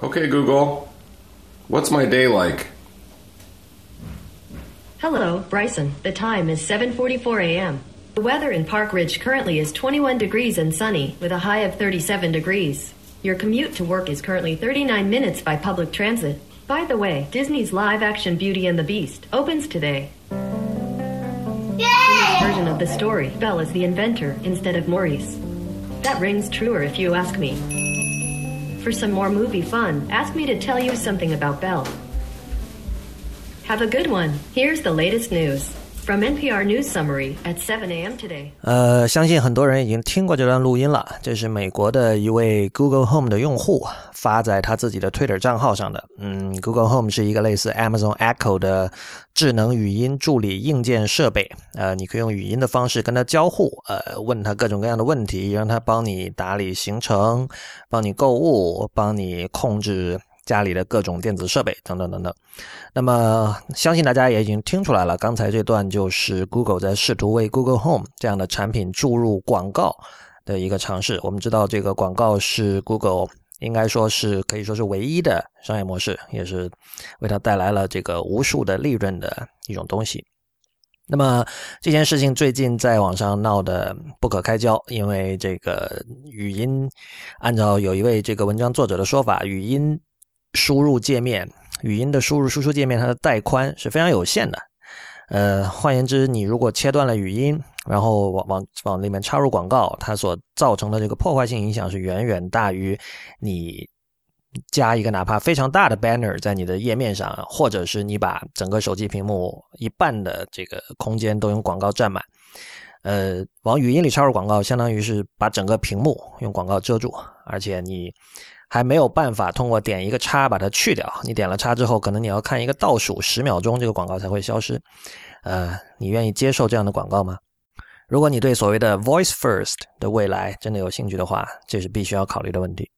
Okay, Google. What's my day like? Hello, Bryson. The time is 7:44 a.m. The weather in Park Ridge currently is 21 degrees and sunny with a high of 37 degrees. Your commute to work is currently 39 minutes by public transit. By the way, Disney's live-action Beauty and the Beast opens today. In this version of the story, Belle is the inventor instead of Maurice. That rings truer if you ask me. For some more movie fun, ask me to tell you something about Belle. Have a good one. Here's the latest news from NPR News Summary at 7 a.m. today. 呃，相信很多人已经听过这段录音了。这是美国的一位 Google Home 的用户发在他自己的 Twitter 账号上的。嗯，Google Home 是一个类似 Amazon Echo 的智能语音助理硬件设备。呃，你可以用语音的方式跟他交互，呃，问他各种各样的问题，让他帮你打理行程，帮你购物，帮你控制。家里的各种电子设备等等等等，那么相信大家也已经听出来了，刚才这段就是 Google 在试图为 Google Home 这样的产品注入广告的一个尝试。我们知道这个广告是 Google 应该说是可以说是唯一的商业模式，也是为它带来了这个无数的利润的一种东西。那么这件事情最近在网上闹得不可开交，因为这个语音，按照有一位这个文章作者的说法，语音。输入界面，语音的输入输出界面，它的带宽是非常有限的。呃，换言之，你如果切断了语音，然后往往往里面插入广告，它所造成的这个破坏性影响是远远大于你加一个哪怕非常大的 banner 在你的页面上，或者是你把整个手机屏幕一半的这个空间都用广告占满。呃，往语音里插入广告，相当于是把整个屏幕用广告遮住，而且你。还没有办法通过点一个叉把它去掉。你点了叉之后，可能你要看一个倒数十秒钟，这个广告才会消失。呃，你愿意接受这样的广告吗？如果你对所谓的 Voice First 的未来真的有兴趣的话，这是必须要考虑的问题。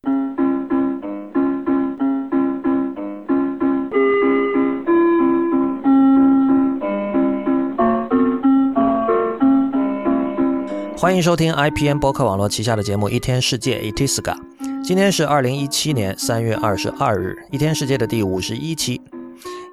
欢迎收听 IPN 博客网络旗下的节目《一天世界》Itiska。今天是二零一七年三月二十二日，一天世界的第五十一期。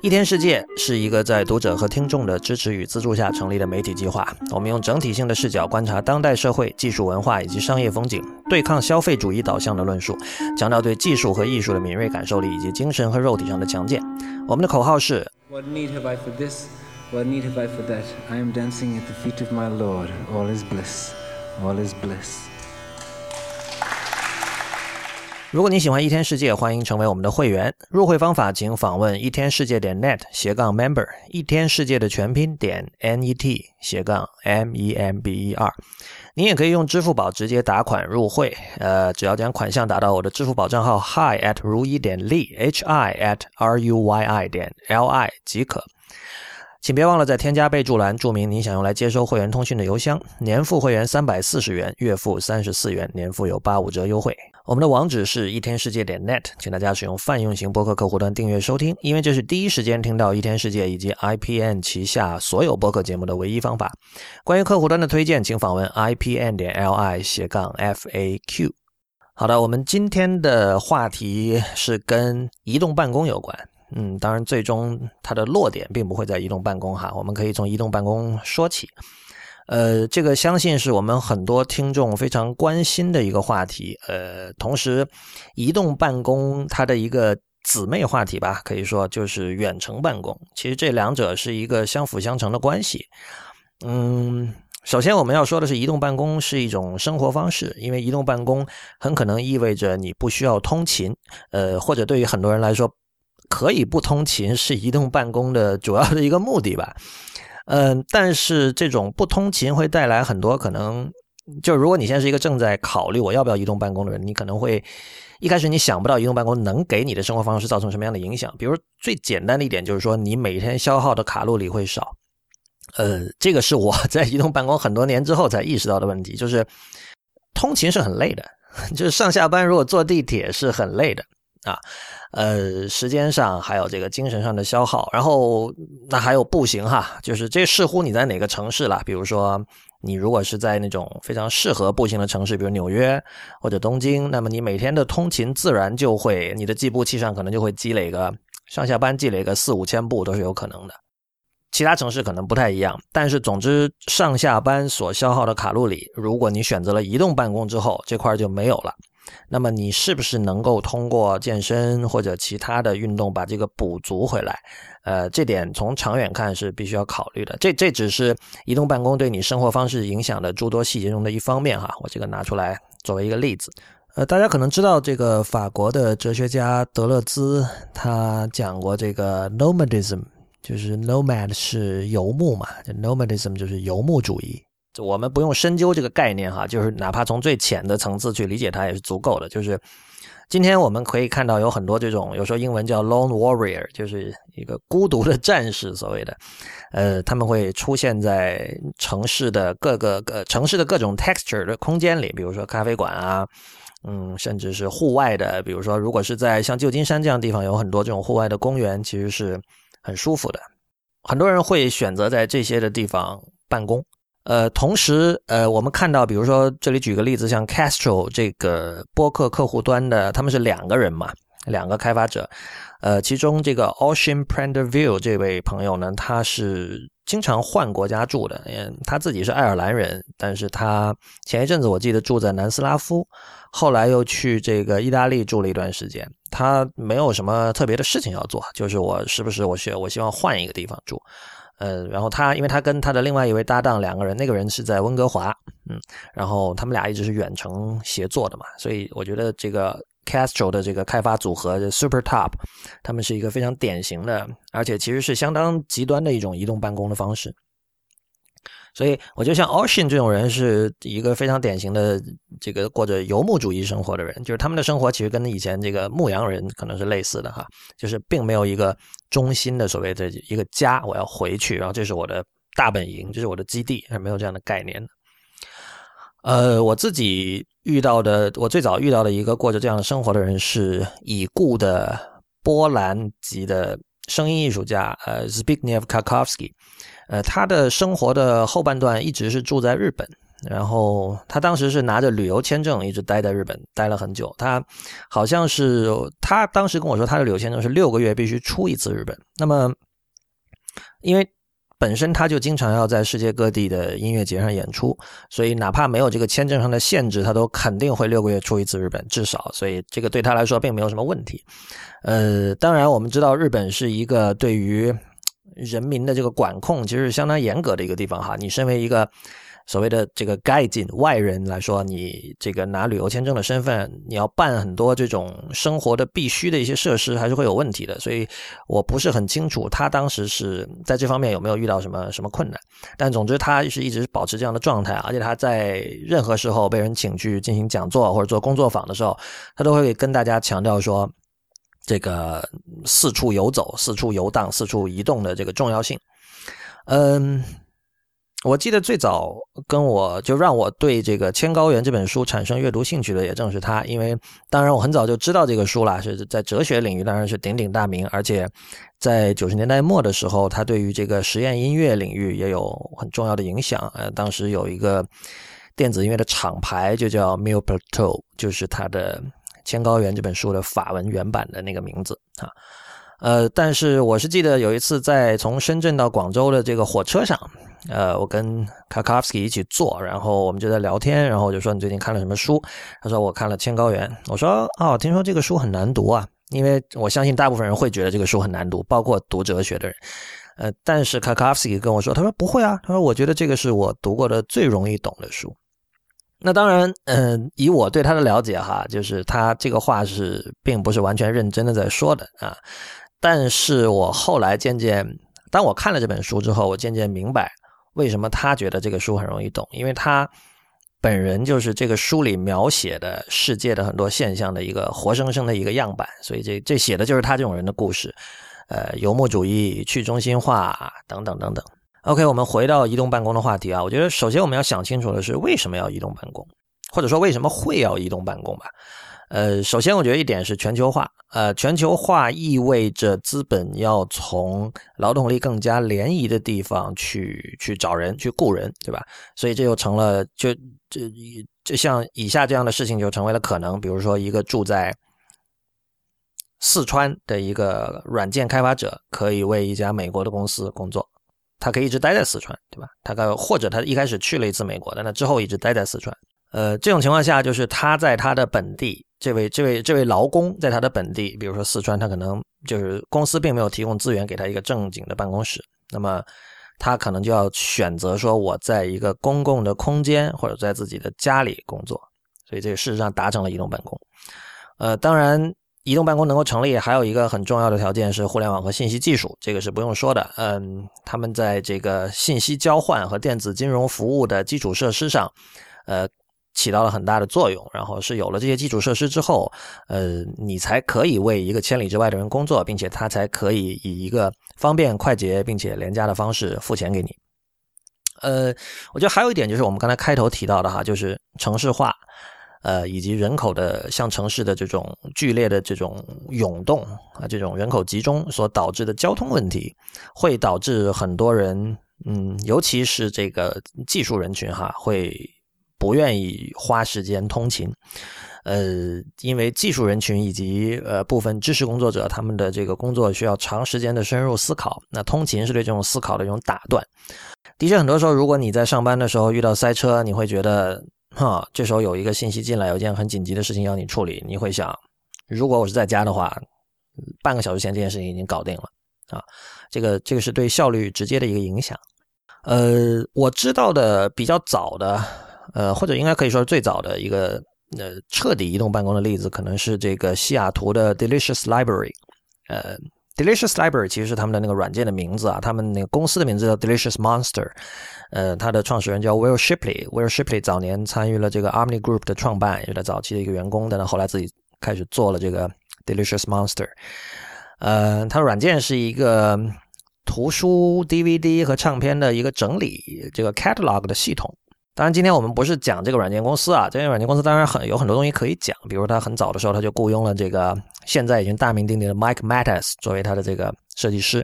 一天世界是一个在读者和听众的支持与资助下成立的媒体计划。我们用整体性的视角观察当代社会、技术文化以及商业风景，对抗消费主义导向的论述，强调对技术和艺术的敏锐感受力以及精神和肉体上的强健。我们的口号是：What need have I for this? What need have I for that? I am dancing at the feet of my Lord. All is bliss. All is bliss. 如果你喜欢一天世界，欢迎成为我们的会员。入会方法，请访问一天世界点 net 斜杠 member，一天世界的全拼点 n e t 斜杠 m e m b e r。你也可以用支付宝直接打款入会，呃，只要将款项打到我的支付宝账号 hi at 如一点 li h i at r u y i 点 l i 即可。请别忘了在添加备注栏注明你想用来接收会员通讯的邮箱。年付会员三百四十元，月付三十四元，年付有八五折优惠。我们的网址是一天世界点 net，请大家使用泛用型播客客户端订阅收听，因为这是第一时间听到一天世界以及 IPN 旗下所有播客节目的唯一方法。关于客户端的推荐，请访问 IPN 点 LI 斜杠 FAQ。好的，我们今天的话题是跟移动办公有关。嗯，当然，最终它的落点并不会在移动办公哈，我们可以从移动办公说起。呃，这个相信是我们很多听众非常关心的一个话题。呃，同时，移动办公它的一个姊妹话题吧，可以说就是远程办公。其实这两者是一个相辅相成的关系。嗯，首先我们要说的是，移动办公是一种生活方式，因为移动办公很可能意味着你不需要通勤。呃，或者对于很多人来说，可以不通勤是移动办公的主要的一个目的吧。嗯，但是这种不通勤会带来很多可能，就如果你现在是一个正在考虑我要不要移动办公的人，你可能会一开始你想不到移动办公能给你的生活方式造成什么样的影响。比如最简单的一点就是说，你每天消耗的卡路里会少。呃，这个是我 在移动办公很多年之后才意识到的问题，就是通勤是很累的，就是上下班如果坐地铁是很累的。啊，呃，时间上还有这个精神上的消耗，然后那还有步行哈，就是这似乎你在哪个城市了。比如说，你如果是在那种非常适合步行的城市，比如纽约或者东京，那么你每天的通勤自然就会，你的计步器上可能就会积累个上下班积累个四五千步都是有可能的。其他城市可能不太一样，但是总之上下班所消耗的卡路里，如果你选择了移动办公之后，这块就没有了。那么你是不是能够通过健身或者其他的运动把这个补足回来？呃，这点从长远看是必须要考虑的。这这只是移动办公对你生活方式影响的诸多细节中的一方面哈。我这个拿出来作为一个例子。呃，大家可能知道这个法国的哲学家德勒兹，他讲过这个 nomadism，就是 nomad 是游牧嘛，nomadism 就是游牧主义。我们不用深究这个概念哈，就是哪怕从最浅的层次去理解它也是足够的。就是今天我们可以看到有很多这种，有时候英文叫 lone warrior，就是一个孤独的战士，所谓的，呃，他们会出现在城市的各个各城市的各种 texture 的空间里，比如说咖啡馆啊，嗯，甚至是户外的，比如说如果是在像旧金山这样的地方，有很多这种户外的公园，其实是很舒服的。很多人会选择在这些的地方办公。呃，同时，呃，我们看到，比如说这里举个例子，像 Castro 这个播客客户端的，他们是两个人嘛，两个开发者。呃，其中这个 Ocean prender view 这位朋友呢，他是经常换国家住的，嗯，他自己是爱尔兰人，但是他前一阵子我记得住在南斯拉夫，后来又去这个意大利住了一段时间。他没有什么特别的事情要做，就是我时不时我需我希望换一个地方住。呃，然后他，因为他跟他的另外一位搭档两个人，那个人是在温哥华，嗯，然后他们俩一直是远程协作的嘛，所以我觉得这个 Castro 的这个开发组合 Super Top，他们是一个非常典型的，而且其实是相当极端的一种移动办公的方式。所以我觉得像 Ocean 这种人是一个非常典型的这个过着游牧主义生活的人，就是他们的生活其实跟以前这个牧羊人可能是类似的哈，就是并没有一个中心的所谓的一个家，我要回去，然后这是我的大本营，这是我的基地，是没有这样的概念的。呃，我自己遇到的，我最早遇到的一个过着这样的生活的人是已故的波兰籍的声音艺术家，呃，Zbigniew Karkowski。呃，他的生活的后半段一直是住在日本，然后他当时是拿着旅游签证一直待在日本，待了很久。他好像是他当时跟我说，他的旅游签证是六个月必须出一次日本。那么，因为本身他就经常要在世界各地的音乐节上演出，所以哪怕没有这个签证上的限制，他都肯定会六个月出一次日本，至少。所以这个对他来说并没有什么问题。呃，当然我们知道日本是一个对于。人民的这个管控其实相当严格的一个地方哈。你身为一个所谓的这个外境外人来说，你这个拿旅游签证的身份，你要办很多这种生活的必须的一些设施，还是会有问题的。所以我不是很清楚他当时是在这方面有没有遇到什么什么困难。但总之，他是一直保持这样的状态，而且他在任何时候被人请去进行讲座或者做工作坊的时候，他都会跟大家强调说。这个四处游走、四处游荡、四处移动的这个重要性，嗯，我记得最早跟我就让我对这个《千高原》这本书产生阅读兴趣的，也正是他。因为当然我很早就知道这个书了，是在哲学领域当然是鼎鼎大名，而且在九十年代末的时候，他对于这个实验音乐领域也有很重要的影响。呃，当时有一个电子音乐的厂牌就叫 m i l p l t o 就是他的。《千高原》这本书的法文原版的那个名字啊，呃，但是我是记得有一次在从深圳到广州的这个火车上，呃，我跟 Kakowski 一起坐，然后我们就在聊天，然后我就说你最近看了什么书？他说我看了《千高原》，我说哦，听说这个书很难读啊，因为我相信大部分人会觉得这个书很难读，包括读哲学的人，呃，但是 Kakowski 跟我说，他说不会啊，他说我觉得这个是我读过的最容易懂的书。那当然，嗯，以我对他的了解哈，就是他这个话是并不是完全认真的在说的啊。但是我后来渐渐，当我看了这本书之后，我渐渐明白为什么他觉得这个书很容易懂，因为他本人就是这个书里描写的世界的很多现象的一个活生生的一个样板，所以这这写的就是他这种人的故事，呃，游牧主义、去中心化等等等等。OK，我们回到移动办公的话题啊。我觉得首先我们要想清楚的是，为什么要移动办公，或者说为什么会要移动办公吧？呃，首先我觉得一点是全球化，呃，全球化意味着资本要从劳动力更加廉宜的地方去去找人去雇人，对吧？所以这就成了就这就像以下这样的事情就成为了可能，比如说一个住在四川的一个软件开发者可以为一家美国的公司工作，他可以一直待在四川，对吧？他可或者他一开始去了一次美国，但他之后一直待在四川。呃，这种情况下，就是他在他的本地，这位这位这位劳工在他的本地，比如说四川，他可能就是公司并没有提供资源给他一个正经的办公室，那么他可能就要选择说，我在一个公共的空间或者在自己的家里工作，所以这个事实上达成了移动办公。呃，当然，移动办公能够成立，还有一个很重要的条件是互联网和信息技术，这个是不用说的。嗯，他们在这个信息交换和电子金融服务的基础设施上，呃。起到了很大的作用，然后是有了这些基础设施之后，呃，你才可以为一个千里之外的人工作，并且他才可以以一个方便、快捷并且廉价的方式付钱给你。呃，我觉得还有一点就是我们刚才开头提到的哈，就是城市化，呃，以及人口的像城市的这种剧烈的这种涌动啊，这种人口集中所导致的交通问题，会导致很多人，嗯，尤其是这个技术人群哈，会。不愿意花时间通勤，呃，因为技术人群以及呃部分知识工作者，他们的这个工作需要长时间的深入思考，那通勤是对这种思考的一种打断。的确，很多时候，如果你在上班的时候遇到塞车，你会觉得，哈，这时候有一个信息进来，有一件很紧急的事情要你处理，你会想，如果我是在家的话，半个小时前这件事情已经搞定了啊，这个这个是对效率直接的一个影响。呃，我知道的比较早的。呃，或者应该可以说是最早的一个呃彻底移动办公的例子，可能是这个西雅图的 Delicious Library。呃，Delicious Library 其实是他们的那个软件的名字啊，他们那个公司的名字叫 Delicious Monster。呃，他的创始人叫 Will Shipley。Will Shipley 早年参与了这个 Omni Group 的创办，也是他早期的一个员工，但他后来自己开始做了这个 Delicious Monster。呃，它软件是一个图书、DVD 和唱片的一个整理这个 catalog 的系统。当然，今天我们不是讲这个软件公司啊，这个软件公司当然很有很多东西可以讲，比如他很早的时候他就雇佣了这个现在已经大名鼎鼎的 Mike Mattis 作为他的这个设计师。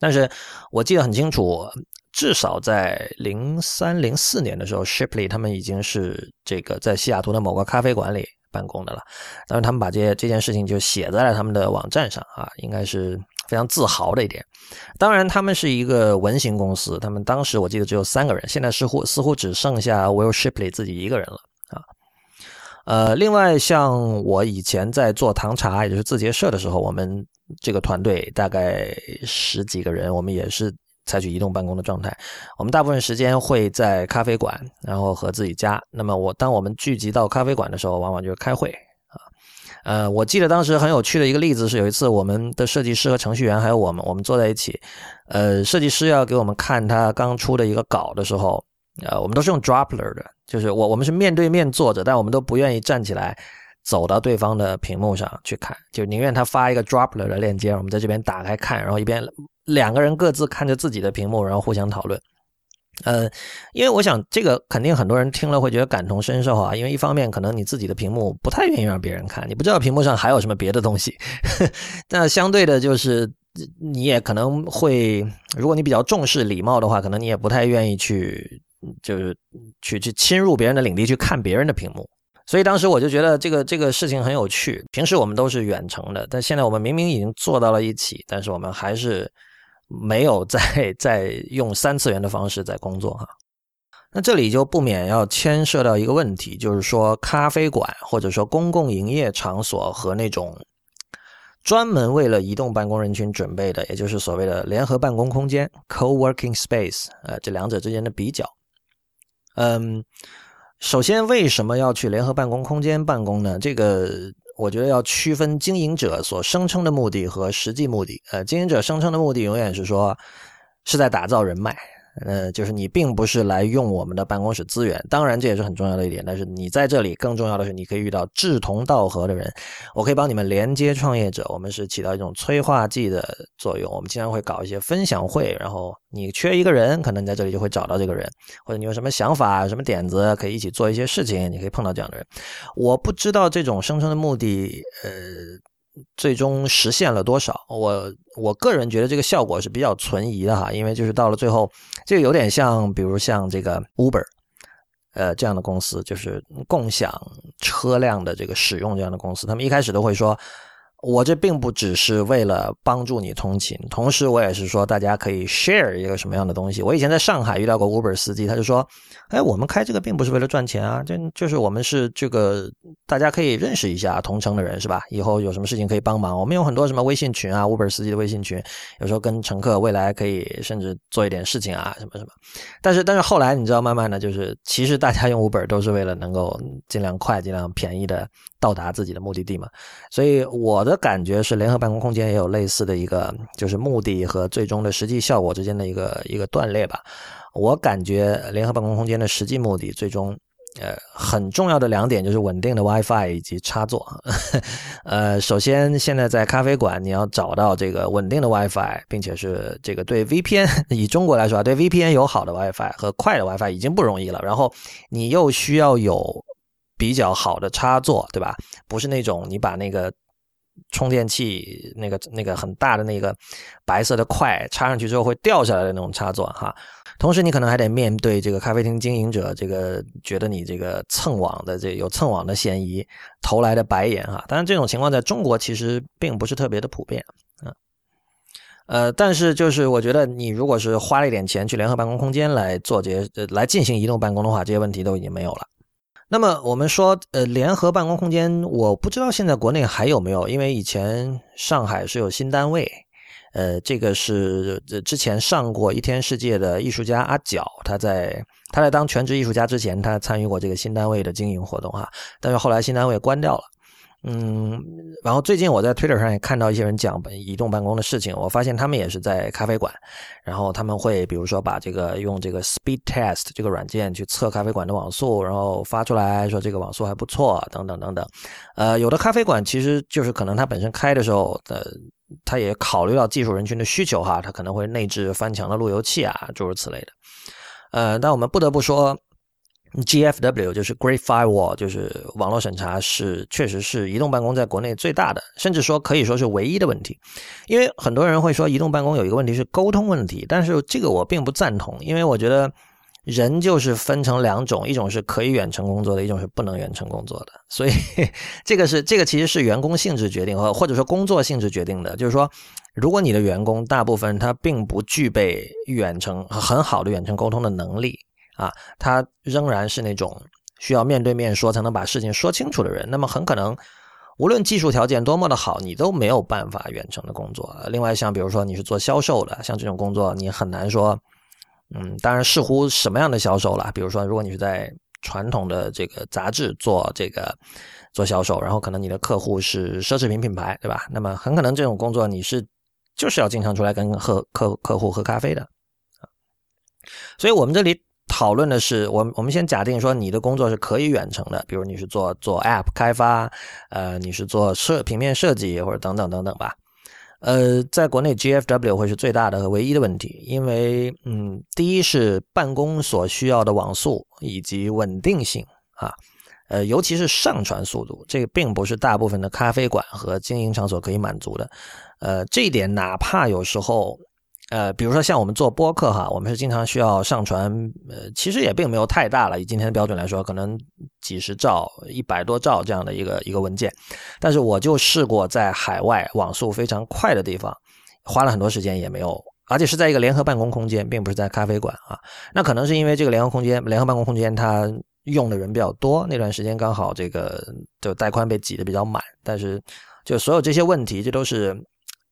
但是我记得很清楚，至少在零三零四年的时候，Shipley 他们已经是这个在西雅图的某个咖啡馆里办公的了。当然，他们把这这件事情就写在了他们的网站上啊，应该是。非常自豪的一点，当然他们是一个文型公司，他们当时我记得只有三个人，现在似乎似乎只剩下 Will Shipley 自己一个人了啊。呃，另外像我以前在做糖茶，也就是字节社的时候，我们这个团队大概十几个人，我们也是采取移动办公的状态，我们大部分时间会在咖啡馆，然后和自己家。那么我当我们聚集到咖啡馆的时候，往往就是开会。呃，我记得当时很有趣的一个例子是，有一次我们的设计师和程序员还有我们，我们坐在一起，呃，设计师要给我们看他刚出的一个稿的时候，呃，我们都是用 Dropler 的，就是我我们是面对面坐着，但我们都不愿意站起来走到对方的屏幕上去看，就宁愿他发一个 Dropler 的链接，我们在这边打开看，然后一边两个人各自看着自己的屏幕，然后互相讨论。呃，因为我想这个肯定很多人听了会觉得感同身受啊，因为一方面可能你自己的屏幕不太愿意让别人看，你不知道屏幕上还有什么别的东西。那相对的，就是你也可能会，如果你比较重视礼貌的话，可能你也不太愿意去，就是去去侵入别人的领地去看别人的屏幕。所以当时我就觉得这个这个事情很有趣。平时我们都是远程的，但现在我们明明已经坐到了一起，但是我们还是。没有在 在用三次元的方式在工作哈，那这里就不免要牵涉到一个问题，就是说咖啡馆或者说公共营业场所和那种专门为了移动办公人群准备的，也就是所谓的联合办公空间 （co-working space） 呃，这两者之间的比较。嗯，首先为什么要去联合办公空间办公呢？这个。我觉得要区分经营者所声称的目的和实际目的。呃，经营者声称的目的永远是说是在打造人脉，呃，就是你并不是来用我们的办公室资源，当然这也是很重要的一点。但是你在这里更重要的是，你可以遇到志同道合的人，我可以帮你们连接创业者，我们是起到一种催化剂的作用。我们经常会搞一些分享会，然后你缺一个人，可能你在这里就会找到这个人，或者你有什么想法、什么点子，可以一起做一些事情，你可以碰到这样的人。我不知道这种生成的目的，呃。最终实现了多少？我我个人觉得这个效果是比较存疑的哈，因为就是到了最后，这个有点像，比如像这个 Uber，呃，这样的公司，就是共享车辆的这个使用这样的公司，他们一开始都会说。我这并不只是为了帮助你通勤，同时我也是说大家可以 share 一个什么样的东西。我以前在上海遇到过 Uber 司机，他就说：“哎，我们开这个并不是为了赚钱啊，这就是我们是这个大家可以认识一下同城的人是吧？以后有什么事情可以帮忙。我们有很多什么微信群啊，Uber 司机的微信群，有时候跟乘客未来可以甚至做一点事情啊，什么什么。但是但是后来你知道，慢慢的就是其实大家用 Uber 都是为了能够尽量快、尽量便宜的到达自己的目的地嘛。所以我。我的感觉是，联合办公空间也有类似的一个，就是目的和最终的实际效果之间的一个一个断裂吧。我感觉联合办公空间的实际目的，最终呃很重要的两点就是稳定的 WiFi 以及插座。呃，首先现在在咖啡馆，你要找到这个稳定的 WiFi，并且是这个对 VPN 以中国来说啊，对 VPN 友好的 WiFi 和快的 WiFi 已经不容易了。然后你又需要有比较好的插座，对吧？不是那种你把那个。充电器那个那个很大的那个白色的块插上去之后会掉下来的那种插座哈，同时你可能还得面对这个咖啡厅经营者这个觉得你这个蹭网的这有蹭网的嫌疑投来的白眼哈，当然这种情况在中国其实并不是特别的普遍啊，呃，但是就是我觉得你如果是花了一点钱去联合办公空间来做这些来进行移动办公的话，这些问题都已经没有了。那么我们说，呃，联合办公空间，我不知道现在国内还有没有，因为以前上海是有新单位，呃，这个是之前上过一天世界的艺术家阿角，他在他在当全职艺术家之前，他参与过这个新单位的经营活动哈，但是后来新单位关掉了。嗯，然后最近我在 Twitter 上也看到一些人讲移动办公的事情，我发现他们也是在咖啡馆，然后他们会比如说把这个用这个 Speed Test 这个软件去测咖啡馆的网速，然后发出来说这个网速还不错，等等等等。呃，有的咖啡馆其实就是可能它本身开的时候，呃，它也考虑到技术人群的需求哈，它可能会内置翻墙的路由器啊，诸如此类的。呃，但我们不得不说。GFW 就是 Great Firewall，就是网络审查是确实是移动办公在国内最大的，甚至说可以说是唯一的问题。因为很多人会说移动办公有一个问题是沟通问题，但是这个我并不赞同，因为我觉得人就是分成两种，一种是可以远程工作的，一种是不能远程工作的。所以这个是这个其实是员工性质决定，或或者说工作性质决定的。就是说，如果你的员工大部分他并不具备远程很好的远程沟通的能力。啊，他仍然是那种需要面对面说才能把事情说清楚的人，那么很可能，无论技术条件多么的好，你都没有办法远程的工作。另外，像比如说你是做销售的，像这种工作，你很难说，嗯，当然视乎什么样的销售了。比如说，如果你是在传统的这个杂志做这个做销售，然后可能你的客户是奢侈品品牌，对吧？那么很可能这种工作你是就是要经常出来跟喝客客户喝咖啡的所以我们这里。讨论的是，我我们先假定说你的工作是可以远程的，比如你是做做 App 开发，呃，你是做设平面设计或者等等等等吧。呃，在国内 GFW 会是最大的和唯一的问题，因为嗯，第一是办公所需要的网速以及稳定性啊，呃，尤其是上传速度，这个并不是大部分的咖啡馆和经营场所可以满足的。呃，这一点哪怕有时候。呃，比如说像我们做播客哈，我们是经常需要上传，呃，其实也并没有太大了，以今天的标准来说，可能几十兆、一百多兆这样的一个一个文件。但是我就试过在海外网速非常快的地方，花了很多时间也没有，而且是在一个联合办公空间，并不是在咖啡馆啊。那可能是因为这个联合空间、联合办公空间它用的人比较多，那段时间刚好这个就带宽被挤得比较满。但是就所有这些问题，这都是。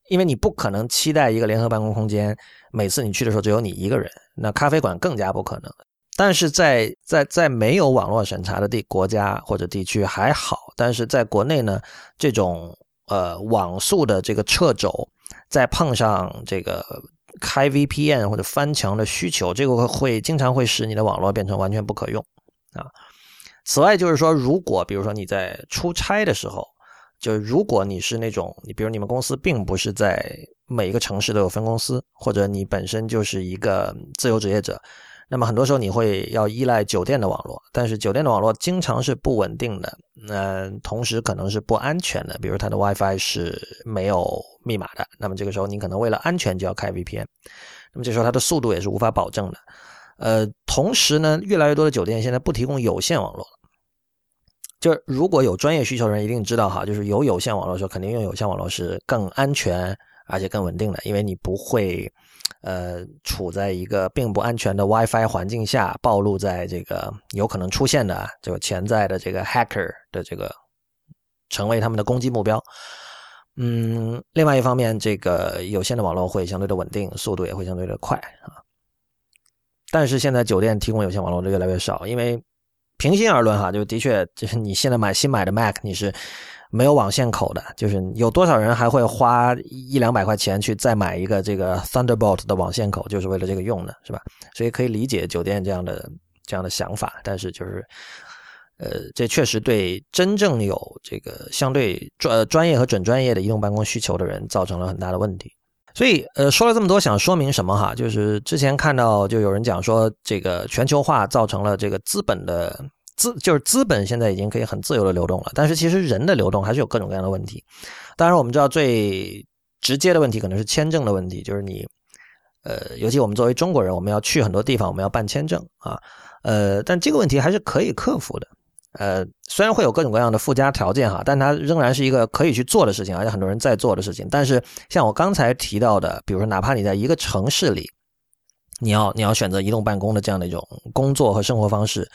因为你不可能期待一个联合办公空间，每次你去的时候只有你一个人，那咖啡馆更加不可能。但是在在在没有网络审查的地国家或者地区还好，但是在国内呢，这种呃网速的这个掣肘，再碰上这个开 VPN 或者翻墙的需求，这个会经常会使你的网络变成完全不可用啊。此外，就是说，如果比如说你在出差的时候，就如果你是那种，你比如你们公司并不是在每一个城市都有分公司，或者你本身就是一个自由职业者。那么很多时候你会要依赖酒店的网络，但是酒店的网络经常是不稳定的，嗯，同时可能是不安全的，比如它的 WiFi 是没有密码的，那么这个时候你可能为了安全就要开 VPN，那么这时候它的速度也是无法保证的，呃，同时呢，越来越多的酒店现在不提供有线网络了，就是如果有专业需求的人一定知道哈，就是有有线网络的时候，肯定用有线网络是更安全而且更稳定的，因为你不会。呃，处在一个并不安全的 WiFi 环境下，暴露在这个有可能出现的这个潜在的这个 hacker 的这个成为他们的攻击目标。嗯，另外一方面，这个有线的网络会相对的稳定，速度也会相对的快啊。但是现在酒店提供有线网络的越来越少，因为平心而论哈，就的确就是你现在买新买的 Mac，你是。没有网线口的，就是有多少人还会花一两百块钱去再买一个这个 Thunderbolt 的网线口，就是为了这个用的，是吧？所以可以理解酒店这样的这样的想法，但是就是，呃，这确实对真正有这个相对专专业和准专业的移动办公需求的人造成了很大的问题。所以，呃，说了这么多，想说明什么哈？就是之前看到就有人讲说，这个全球化造成了这个资本的。资就是资本现在已经可以很自由的流动了，但是其实人的流动还是有各种各样的问题。当然，我们知道最直接的问题可能是签证的问题，就是你，呃，尤其我们作为中国人，我们要去很多地方，我们要办签证啊，呃，但这个问题还是可以克服的。呃，虽然会有各种各样的附加条件哈，但它仍然是一个可以去做的事情，而且很多人在做的事情。但是像我刚才提到的，比如说哪怕你在一个城市里，你要你要选择移动办公的这样的一种工作和生活方式。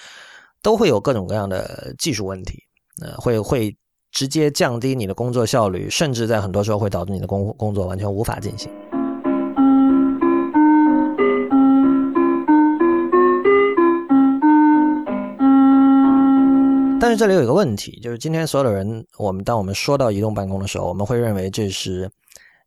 都会有各种各样的技术问题，呃，会会直接降低你的工作效率，甚至在很多时候会导致你的工工作完全无法进行。但是这里有一个问题，就是今天所有的人，我们当我们说到移动办公的时候，我们会认为这是。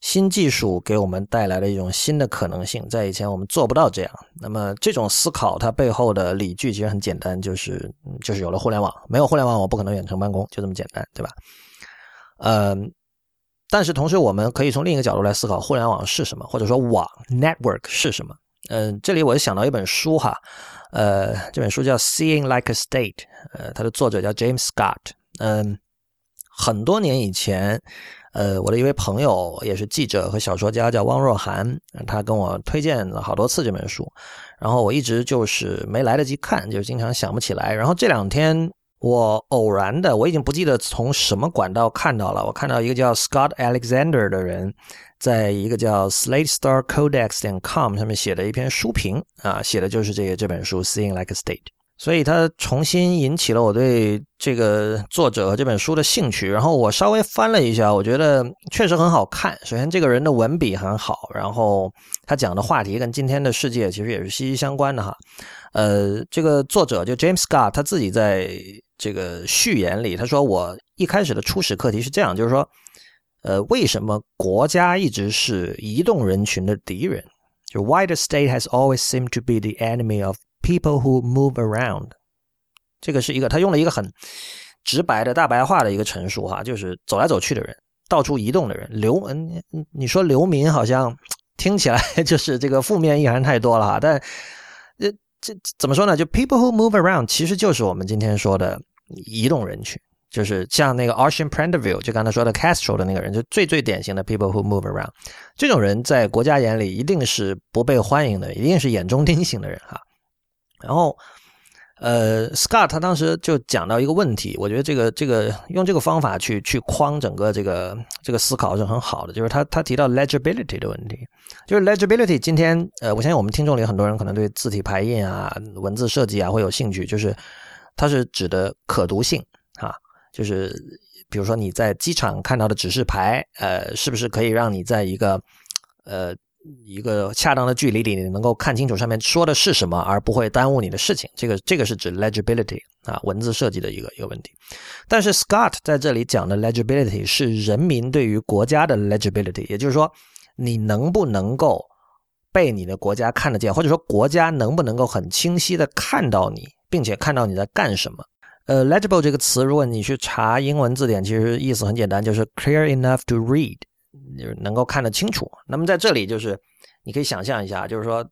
新技术给我们带来了一种新的可能性，在以前我们做不到这样。那么这种思考它背后的理据其实很简单，就是就是有了互联网，没有互联网我不可能远程办公，就这么简单，对吧？嗯，但是同时我们可以从另一个角度来思考互联网是什么，或者说网 （network） 是什么。嗯，这里我就想到一本书哈，呃，这本书叫《Seeing Like a State》，呃，它的作者叫 James Scott。嗯，很多年以前。呃，我的一位朋友也是记者和小说家，叫汪若涵，他跟我推荐了好多次这本书，然后我一直就是没来得及看，就经常想不起来。然后这两天我偶然的，我已经不记得从什么管道看到了，我看到一个叫 Scott Alexander 的人，在一个叫 Slate Star Codex 点 com 上面写的一篇书评啊，写的就是这个这本书《Seeing Like a State》。所以他重新引起了我对这个作者和这本书的兴趣，然后我稍微翻了一下，我觉得确实很好看。首先，这个人的文笔很好，然后他讲的话题跟今天的世界其实也是息息相关的哈。呃，这个作者就 James Scott 他自己在这个序言里他说：“我一开始的初始课题是这样，就是说，呃，为什么国家一直是移动人群的敌人？就 Why the state has always seemed to be the enemy of People who move around，这个是一个他用了一个很直白的大白话的一个陈述哈，就是走来走去的人，到处移动的人，流嗯，你说流民好像 听起来 就是这个负面意涵太多了哈，但这这怎么说呢？就 people who move around 其实就是我们今天说的移动人群，就是像那个 Ocean Prendeville 就刚才说的 Castro 的那个人，就最最典型的 people who move around，这种人在国家眼里一定是不被欢迎的，一定是眼中钉型的人哈。然后，呃，Scott 他当时就讲到一个问题，我觉得这个这个用这个方法去去框整个这个这个思考是很好的，就是他他提到 legibility 的问题，就是 legibility。今天，呃，我相信我们听众里很多人可能对字体排印啊、文字设计啊会有兴趣，就是它是指的可读性啊，就是比如说你在机场看到的指示牌，呃，是不是可以让你在一个呃。一个恰当的距离里，你能够看清楚上面说的是什么，而不会耽误你的事情。这个这个是指 legibility 啊，文字设计的一个一个问题。但是 Scott 在这里讲的 legibility 是人民对于国家的 legibility，也就是说，你能不能够被你的国家看得见，或者说国家能不能够很清晰的看到你，并且看到你在干什么。呃，legible 这个词，如果你去查英文字典，其实意思很简单，就是 clear enough to read，就是能够看得清楚。那么在这里，就是你可以想象一下，就是说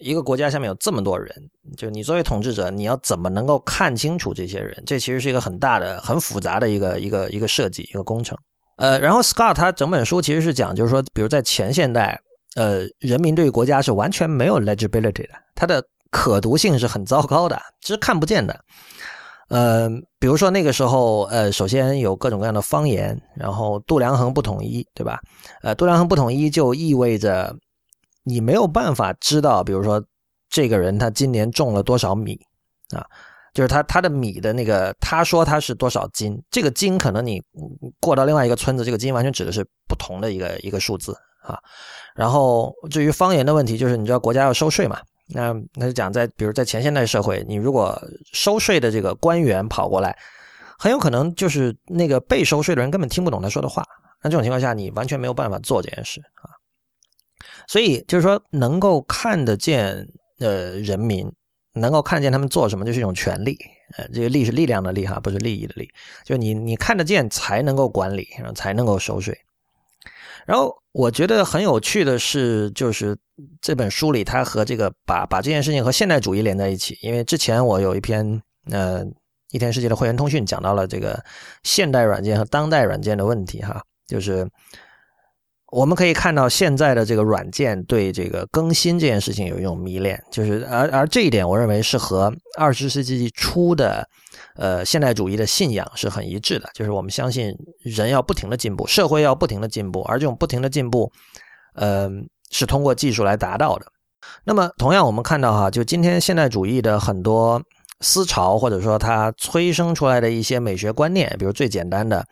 一个国家下面有这么多人，就你作为统治者，你要怎么能够看清楚这些人？这其实是一个很大的、很复杂的一个一个一个设计、一个工程。呃，然后 Scott 他整本书其实是讲，就是说，比如在前现代，呃，人民对国家是完全没有 legibility 的，它的可读性是很糟糕的，是看不见的。呃，比如说那个时候，呃，首先有各种各样的方言，然后度量衡不统一，对吧？呃，度量衡不统一就意味着你没有办法知道，比如说这个人他今年种了多少米啊。就是他他的米的那个，他说他是多少斤，这个斤可能你过到另外一个村子，这个斤完全指的是不同的一个一个数字啊。然后至于方言的问题，就是你知道国家要收税嘛，那那就讲在比如在前现代社会，你如果收税的这个官员跑过来，很有可能就是那个被收税的人根本听不懂他说的话，那这种情况下你完全没有办法做这件事啊。所以就是说能够看得见呃人民。能够看见他们做什么，就是一种权利。呃，这个利是力量的利哈，不是利益的利。就你你看得见，才能够管理，然后才能够收税。然后我觉得很有趣的是，就是这本书里，他和这个把把这件事情和现代主义连在一起。因为之前我有一篇呃一天世界的会员通讯讲到了这个现代软件和当代软件的问题哈，就是。我们可以看到现在的这个软件对这个更新这件事情有一种迷恋，就是而而这一点，我认为是和二十世纪初的呃现代主义的信仰是很一致的，就是我们相信人要不停的进步，社会要不停的进步，而这种不停的进步，呃，是通过技术来达到的。那么同样，我们看到哈，就今天现代主义的很多思潮，或者说它催生出来的一些美学观念，比如最简单的。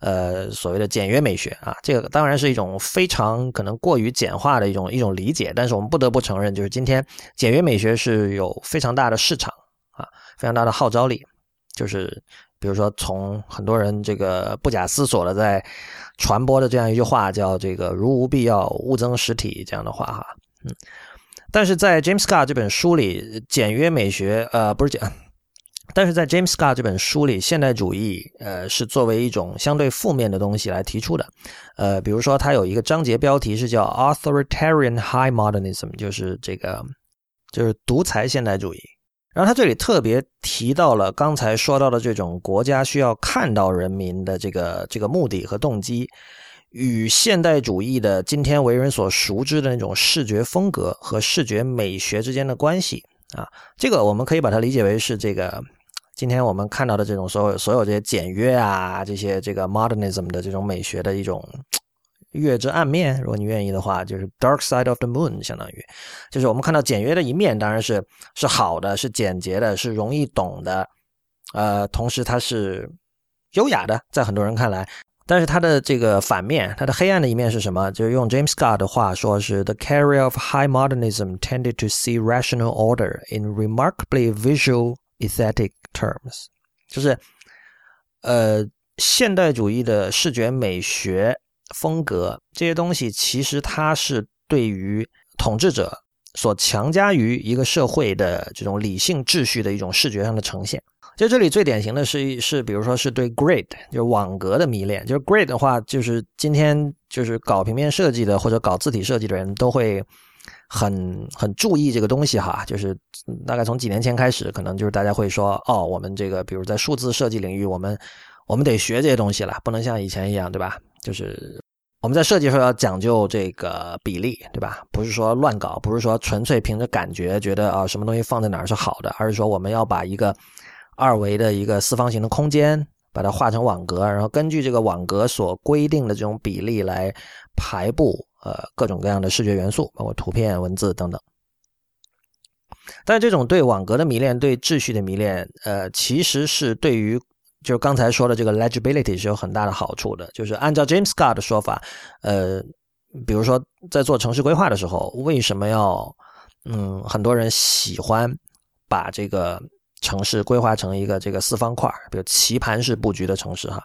呃，所谓的简约美学啊，这个当然是一种非常可能过于简化的一种一种理解，但是我们不得不承认，就是今天简约美学是有非常大的市场啊，非常大的号召力。就是比如说，从很多人这个不假思索的在传播的这样一句话，叫这个“如无必要，勿增实体”这样的话哈，嗯，但是在 James Scott 这本书里，简约美学呃不是简。但是在 James Scott 这本书里，现代主义呃是作为一种相对负面的东西来提出的，呃，比如说它有一个章节标题是叫 Authoritarian High Modernism，就是这个就是独裁现代主义。然后他这里特别提到了刚才说到的这种国家需要看到人民的这个这个目的和动机，与现代主义的今天为人所熟知的那种视觉风格和视觉美学之间的关系啊，这个我们可以把它理解为是这个。今天我们看到的这种所有所有这些简约啊，这些这个 modernism 的这种美学的一种月之暗面，如果你愿意的话，就是 dark side of the moon，相当于就是我们看到简约的一面，当然是是好的，是简洁的，是容易懂的，呃，同时它是优雅的，在很多人看来，但是它的这个反面，它的黑暗的一面是什么？就是用 James Scott 的话说，是 the carrier of high modernism tended to see rational order in remarkably visual aesthetic。terms，就是，呃，现代主义的视觉美学风格这些东西，其实它是对于统治者所强加于一个社会的这种理性秩序的一种视觉上的呈现。就这里最典型的是是，比如说是对 grid 就是网格的迷恋。就是 grid 的话，就是今天就是搞平面设计的或者搞字体设计的人都会。很很注意这个东西哈，就是大概从几年前开始，可能就是大家会说，哦，我们这个比如在数字设计领域，我们我们得学这些东西了，不能像以前一样，对吧？就是我们在设计时候要讲究这个比例，对吧？不是说乱搞，不是说纯粹凭着感觉觉得啊什么东西放在哪儿是好的，而是说我们要把一个二维的一个四方形的空间，把它画成网格，然后根据这个网格所规定的这种比例来排布。呃，各种各样的视觉元素，包括图片、文字等等。但这种对网格的迷恋、对秩序的迷恋，呃，其实是对于就是刚才说的这个 legibility 是有很大的好处的。就是按照 James Scott 的说法，呃，比如说在做城市规划的时候，为什么要嗯很多人喜欢把这个城市规划成一个这个四方块，比如棋盘式布局的城市哈？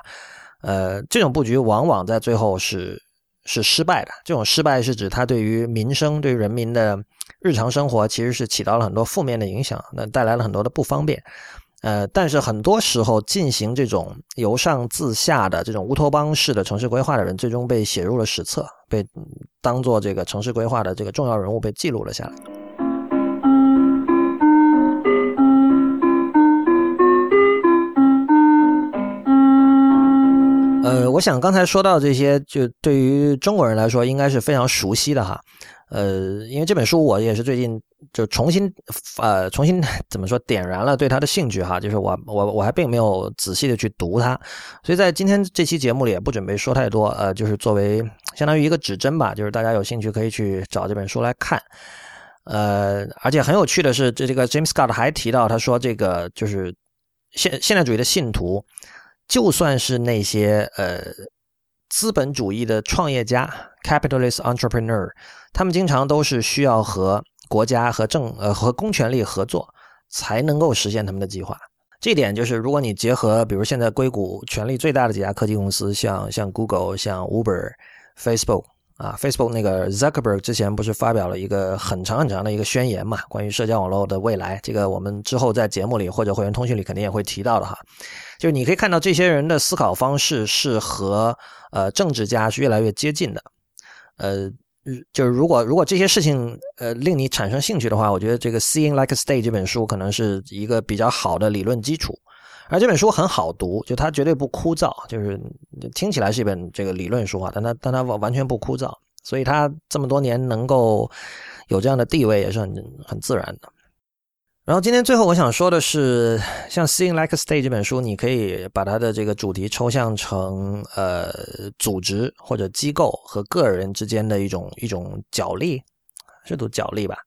呃，这种布局往往在最后是。是失败的。这种失败是指它对于民生、对人民的日常生活其实是起到了很多负面的影响，那带来了很多的不方便。呃，但是很多时候进行这种由上自下的这种乌托邦式的城市规划的人，最终被写入了史册，被当做这个城市规划的这个重要人物被记录了下来。呃，我想刚才说到这些，就对于中国人来说，应该是非常熟悉的哈。呃，因为这本书我也是最近就重新呃重新 怎么说点燃了对他的兴趣哈，就是我我我还并没有仔细的去读它，所以在今天这期节目里也不准备说太多，呃，就是作为相当于一个指针吧，就是大家有兴趣可以去找这本书来看，呃，而且很有趣的是，这这个 James Scott 还提到，他说这个就是现现代主义的信徒，就算是那些呃。资本主义的创业家 （capitalist entrepreneur），他们经常都是需要和国家和政呃和公权力合作，才能够实现他们的计划。这点就是，如果你结合，比如现在硅谷权力最大的几家科技公司，像像 Google、像 Uber、Facebook 啊，Facebook 那个 Zuckerberg 之前不是发表了一个很长很长的一个宣言嘛，关于社交网络的未来。这个我们之后在节目里或者会员通讯里肯定也会提到的哈。就是你可以看到这些人的思考方式是和呃政治家是越来越接近的，呃，就是如果如果这些事情呃令你产生兴趣的话，我觉得这个《Seeing Like a State》这本书可能是一个比较好的理论基础，而这本书很好读，就它绝对不枯燥，就是听起来是一本这个理论书啊，但它但它完完全不枯燥，所以它这么多年能够有这样的地位也是很很自然的。然后今天最后我想说的是，像《Seeing Like a State》这本书，你可以把它的这个主题抽象成呃组织或者机构和个人之间的一种一种角力，是读角力吧？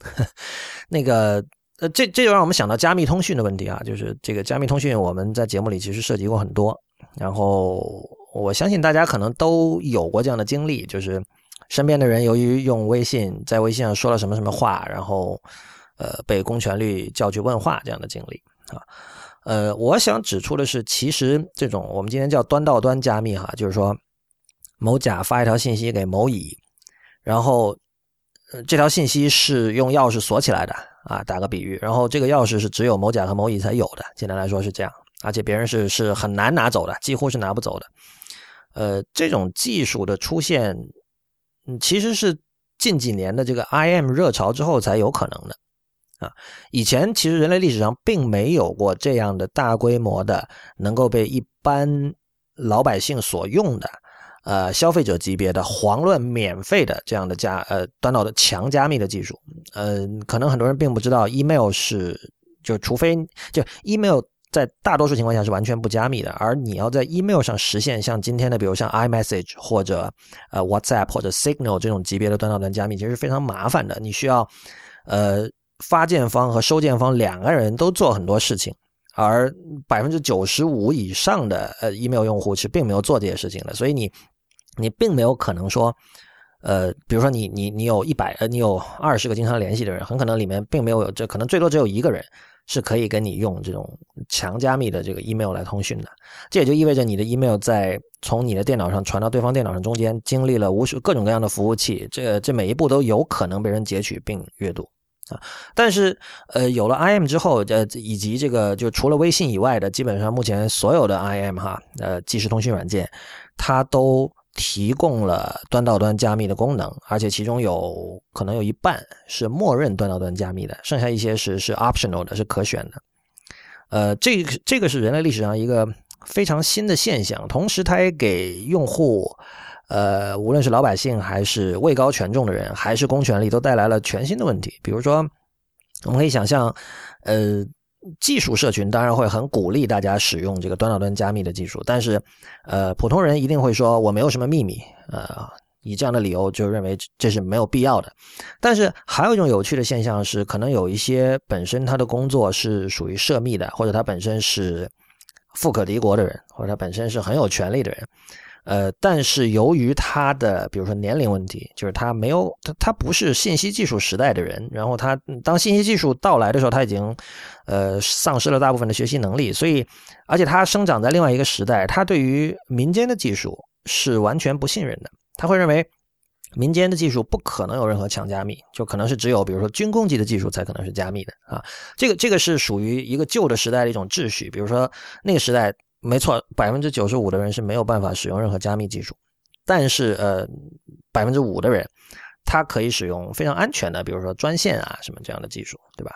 那个呃，这这就让我们想到加密通讯的问题啊，就是这个加密通讯，我们在节目里其实涉及过很多。然后我相信大家可能都有过这样的经历，就是身边的人由于用微信在微信上说了什么什么话，然后。呃，被公权力叫去问话这样的经历啊，呃，我想指出的是，其实这种我们今天叫端到端加密哈，就是说某甲发一条信息给某乙，然后这条信息是用钥匙锁起来的啊，打个比喻，然后这个钥匙是只有某甲和某乙才有的，简单来说是这样，而且别人是是很难拿走的，几乎是拿不走的。呃，这种技术的出现，嗯，其实是近几年的这个 IM 热潮之后才有可能的。啊，以前其实人类历史上并没有过这样的大规模的能够被一般老百姓所用的，呃，消费者级别的遑论免费的这样的加呃端到的强加密的技术。呃，可能很多人并不知道，email 是就除非就 email 在大多数情况下是完全不加密的，而你要在 email 上实现像今天的，比如像 iMessage 或者呃 WhatsApp 或者 Signal 这种级别的端到端加密，其实是非常麻烦的。你需要呃。发件方和收件方两个人都做很多事情，而百分之九十五以上的呃 email 用户是并没有做这些事情的，所以你你并没有可能说，呃，比如说你你你有一百呃你有二十个经常联系的人，很可能里面并没有这可能最多只有一个人是可以跟你用这种强加密的这个 email 来通讯的，这也就意味着你的 email 在从你的电脑上传到对方电脑上中间经历了无数各种各样的服务器，这这每一步都有可能被人截取并阅读。啊，但是呃，有了 IM 之后，呃，以及这个就除了微信以外的，基本上目前所有的 IM 哈，呃，即时通讯软件，它都提供了端到端加密的功能，而且其中有可能有一半是默认端到端加密的，剩下一些是是 optional 的，是可选的。呃，这这个是人类历史上一个非常新的现象，同时它也给用户。呃，无论是老百姓，还是位高权重的人，还是公权力，都带来了全新的问题。比如说，我们可以想象，呃，技术社群当然会很鼓励大家使用这个端到端加密的技术，但是，呃，普通人一定会说我没有什么秘密，呃，以这样的理由就认为这是没有必要的。但是，还有一种有趣的现象是，可能有一些本身他的工作是属于涉密的，或者他本身是富可敌国的人，或者他本身是很有权力的人。呃，但是由于他的，比如说年龄问题，就是他没有他他不是信息技术时代的人，然后他当信息技术到来的时候，他已经呃丧失了大部分的学习能力，所以而且他生长在另外一个时代，他对于民间的技术是完全不信任的，他会认为民间的技术不可能有任何强加密，就可能是只有比如说军工级的技术才可能是加密的啊。这个这个是属于一个旧的时代的一种秩序。比如说那个时代，没错，百分之九十五的人是没有办法使用任何加密技术，但是呃，百分之五的人他可以使用非常安全的，比如说专线啊什么这样的技术，对吧？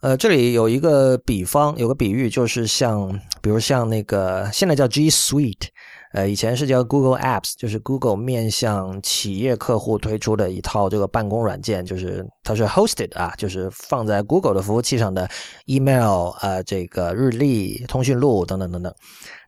呃，这里有一个比方，有个比喻，就是像，比如像那个现在叫 G Suite，呃，以前是叫 Google Apps，就是 Google 面向企业客户推出的一套这个办公软件，就是它是 hosted 啊，就是放在 Google 的服务器上的 email，呃，这个日历、通讯录等等等等。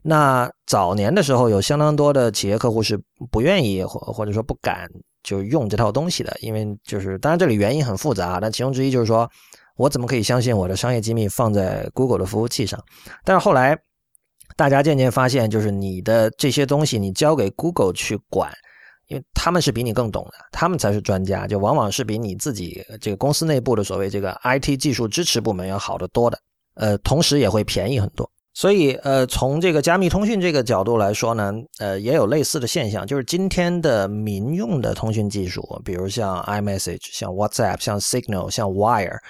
那早年的时候，有相当多的企业客户是不愿意或或者说不敢就用这套东西的，因为就是当然这里原因很复杂，但其中之一就是说。我怎么可以相信我的商业机密放在 Google 的服务器上？但是后来，大家渐渐发现，就是你的这些东西你交给 Google 去管，因为他们是比你更懂的，他们才是专家，就往往是比你自己这个公司内部的所谓这个 IT 技术支持部门要好得多的。呃，同时也会便宜很多。所以，呃，从这个加密通讯这个角度来说呢，呃，也有类似的现象，就是今天的民用的通讯技术，比如像 iMessage、像 WhatsApp、像 Signal、像 Wire。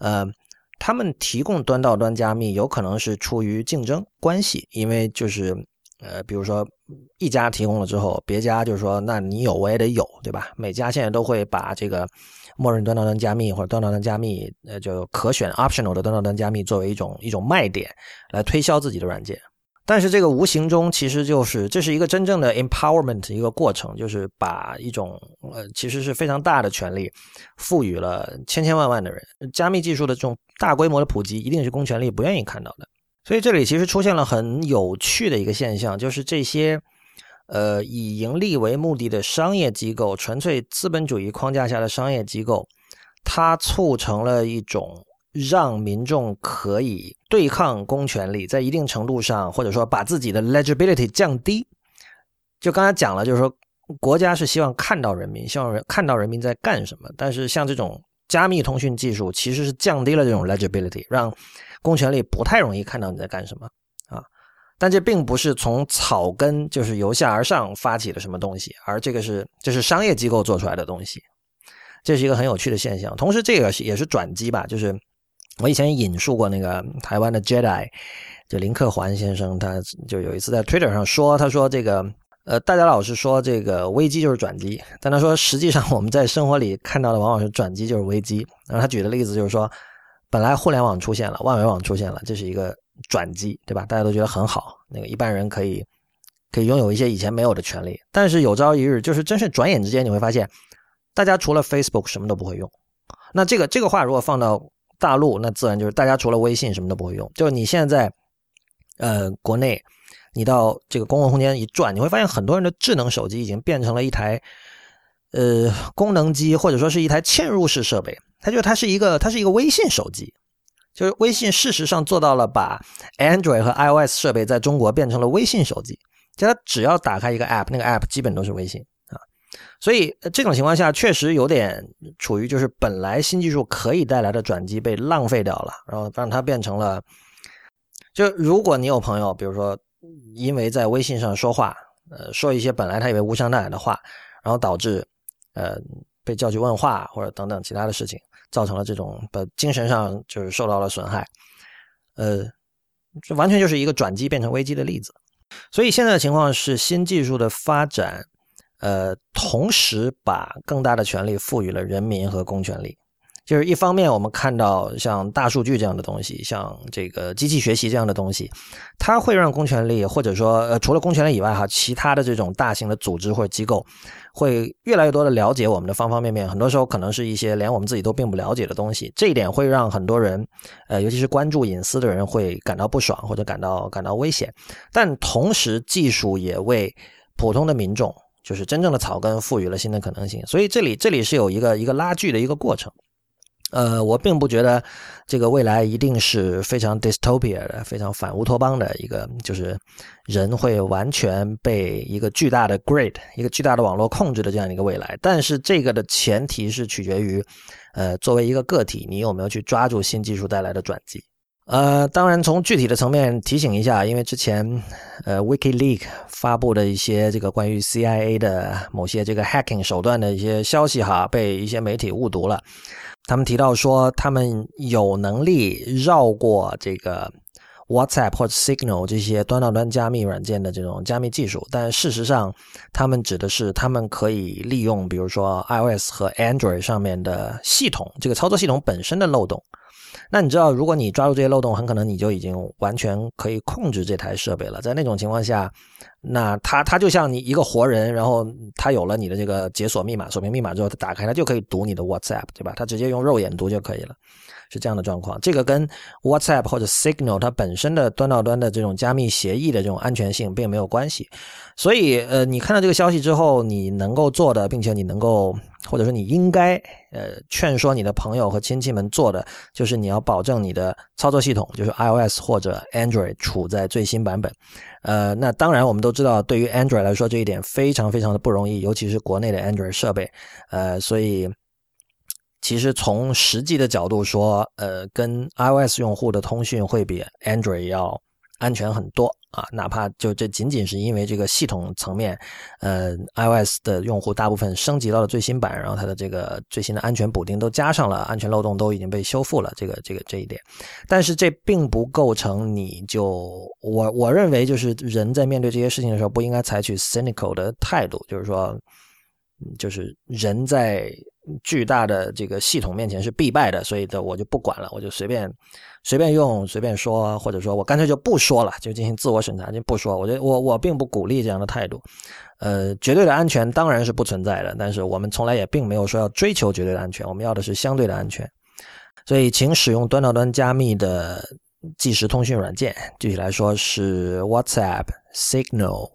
呃，他们提供端到端加密，有可能是出于竞争关系，因为就是呃，比如说一家提供了之后，别家就是说，那你有我也得有，对吧？每家现在都会把这个默认端到端加密或者端到端加密，呃，就可选 optional 的端到端加密作为一种一种卖点来推销自己的软件。但是这个无形中其实就是这是一个真正的 empowerment 一个过程，就是把一种呃其实是非常大的权利赋予了千千万万的人。加密技术的这种大规模的普及，一定是公权力不愿意看到的。所以这里其实出现了很有趣的一个现象，就是这些呃以盈利为目的的商业机构，纯粹资本主义框架下的商业机构，它促成了一种。让民众可以对抗公权力，在一定程度上，或者说把自己的 legibility 降低。就刚才讲了，就是说国家是希望看到人民，希望人看到人民在干什么。但是像这种加密通讯技术，其实是降低了这种 legibility，让公权力不太容易看到你在干什么啊。但这并不是从草根，就是由下而上发起的什么东西，而这个是这是商业机构做出来的东西。这是一个很有趣的现象。同时，这个也是转机吧，就是。我以前引述过那个台湾的 Jedi，就林克环先生，他就有一次在 Twitter 上说，他说这个呃，大家老是说这个危机就是转机，但他说实际上我们在生活里看到的往往是转机就是危机。然后他举的例子就是说，本来互联网出现了，万维网出现了，这是一个转机，对吧？大家都觉得很好，那个一般人可以可以拥有一些以前没有的权利。但是有朝一日，就是真是转眼之间，你会发现，大家除了 Facebook 什么都不会用。那这个这个话如果放到大陆那自然就是大家除了微信什么都不会用。就是你现在，呃，国内，你到这个公共空间一转，你会发现很多人的智能手机已经变成了一台，呃，功能机或者说是一台嵌入式设备。它就它是一个它是一个微信手机，就是微信事实上做到了把 Android 和 iOS 设备在中国变成了微信手机。就它只要打开一个 App，那个 App 基本都是微信。所以这种情况下确实有点处于就是本来新技术可以带来的转机被浪费掉了，然后让它变成了，就如果你有朋友，比如说因为在微信上说话，呃，说一些本来他以为无伤大雅的话，然后导致呃被叫去问话或者等等其他的事情，造成了这种的精神上就是受到了损害，呃，这完全就是一个转机变成危机的例子。所以现在的情况是新技术的发展。呃，同时把更大的权利赋予了人民和公权力，就是一方面我们看到像大数据这样的东西，像这个机器学习这样的东西，它会让公权力或者说呃除了公权力以外哈，其他的这种大型的组织或者机构会越来越多的了解我们的方方面面，很多时候可能是一些连我们自己都并不了解的东西，这一点会让很多人，呃，尤其是关注隐私的人会感到不爽或者感到感到危险，但同时技术也为普通的民众。就是真正的草根赋予了新的可能性，所以这里这里是有一个一个拉锯的一个过程。呃，我并不觉得这个未来一定是非常 dystopia 的、非常反乌托邦的一个，就是人会完全被一个巨大的 grid、一个巨大的网络控制的这样一个未来。但是这个的前提是取决于，呃，作为一个个体，你有没有去抓住新技术带来的转机。呃，当然从具体的层面提醒一下，因为之前呃，Wiki Leak 发布的一些这个关于 CIA 的某些这个 hacking 手段的一些消息哈，被一些媒体误读了。他们提到说，他们有能力绕过这个 WhatsApp 或者 Signal 这些端到端加密软件的这种加密技术，但事实上，他们指的是他们可以利用，比如说 iOS 和 Android 上面的系统，这个操作系统本身的漏洞。那你知道，如果你抓住这些漏洞，很可能你就已经完全可以控制这台设备了。在那种情况下，那它它就像你一个活人，然后它有了你的这个解锁密码、锁屏密码之后，它打开它就可以读你的 WhatsApp，对吧？它直接用肉眼读就可以了，是这样的状况。这个跟 WhatsApp 或者 Signal 它本身的端到端的这种加密协议的这种安全性并没有关系。所以，呃，你看到这个消息之后，你能够做的，并且你能够。或者说你应该呃劝说你的朋友和亲戚们做的，就是你要保证你的操作系统，就是 iOS 或者 Android 处在最新版本。呃，那当然我们都知道，对于 Android 来说这一点非常非常的不容易，尤其是国内的 Android 设备。呃，所以其实从实际的角度说，呃，跟 iOS 用户的通讯会比 Android 要安全很多。啊，哪怕就这仅仅是因为这个系统层面，呃，iOS 的用户大部分升级到了最新版，然后它的这个最新的安全补丁都加上了，安全漏洞都已经被修复了，这个这个这一点，但是这并不构成你就我我认为就是人在面对这些事情的时候不应该采取 cynical 的态度，就是说，就是人在。巨大的这个系统面前是必败的，所以的我就不管了，我就随便随便用随便说，或者说我干脆就不说了，就进行自我审查，就不说。我觉得我我并不鼓励这样的态度。呃，绝对的安全当然是不存在的，但是我们从来也并没有说要追求绝对的安全，我们要的是相对的安全。所以，请使用端到端加密的即时通讯软件，具体来说是 WhatsApp、Signal。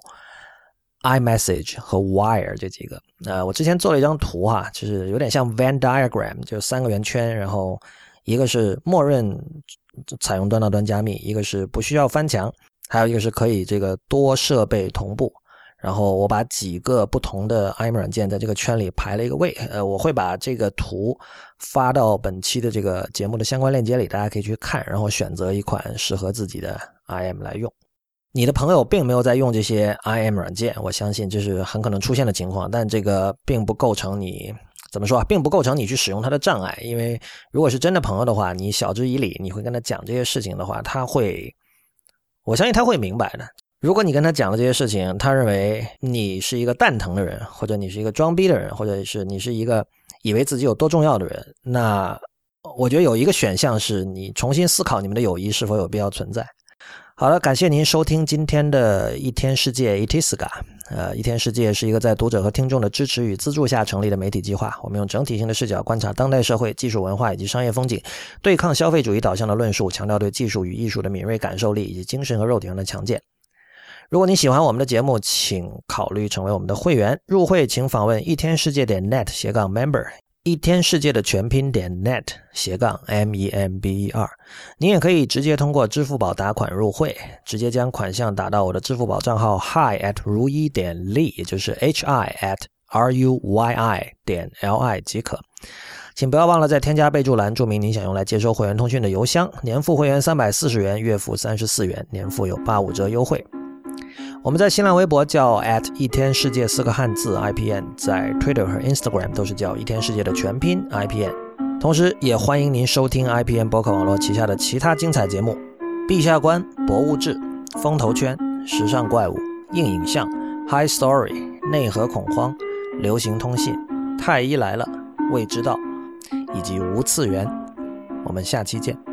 iMessage 和 Wire 这几个，呃，我之前做了一张图哈，就是有点像 Venn diagram，就三个圆圈，然后一个是默认采用端到端加密，一个是不需要翻墙，还有一个是可以这个多设备同步。然后我把几个不同的 IM 软件在这个圈里排了一个位，呃，我会把这个图发到本期的这个节目的相关链接里，大家可以去看，然后选择一款适合自己的 IM 来用。你的朋友并没有在用这些 IM 软件，我相信这是很可能出现的情况，但这个并不构成你怎么说啊，并不构成你去使用它的障碍。因为如果是真的朋友的话，你晓之以理，你会跟他讲这些事情的话，他会，我相信他会明白的。如果你跟他讲了这些事情，他认为你是一个蛋疼的人，或者你是一个装逼的人，或者是你是一个以为自己有多重要的人，那我觉得有一个选项是你重新思考你们的友谊是否有必要存在。好了，感谢您收听今天的一天世界 Itiska。呃，一天世界是一个在读者和听众的支持与资助下成立的媒体计划。我们用整体性的视角观察当代社会、技术文化以及商业风景，对抗消费主义导向的论述，强调对技术与艺术的敏锐感受力以及精神和肉体上的强健。如果你喜欢我们的节目，请考虑成为我们的会员。入会请访问一天世界点 net 斜杠 member。一天世界的全拼点 net 斜杠 m e m b e r，您也可以直接通过支付宝打款入会，直接将款项打到我的支付宝账号 hi at 如一点 li，也就是 h i at r u y i 点 l i 即可。请不要忘了在添加备注栏注明您想用来接收会员通讯的邮箱。年付会员三百四十元，月付三十四元，年付有八五折优惠。我们在新浪微博叫 at 一天世界四个汉字 IPN，在 Twitter 和 Instagram 都是叫一天世界的全拼 IPN。同时，也欢迎您收听 IPN 博客网络旗下的其他精彩节目：陛下观、博物志、风投圈、时尚怪物、硬影像、High Story、内核恐慌、流行通信、太医来了、未知道以及无次元。我们下期见。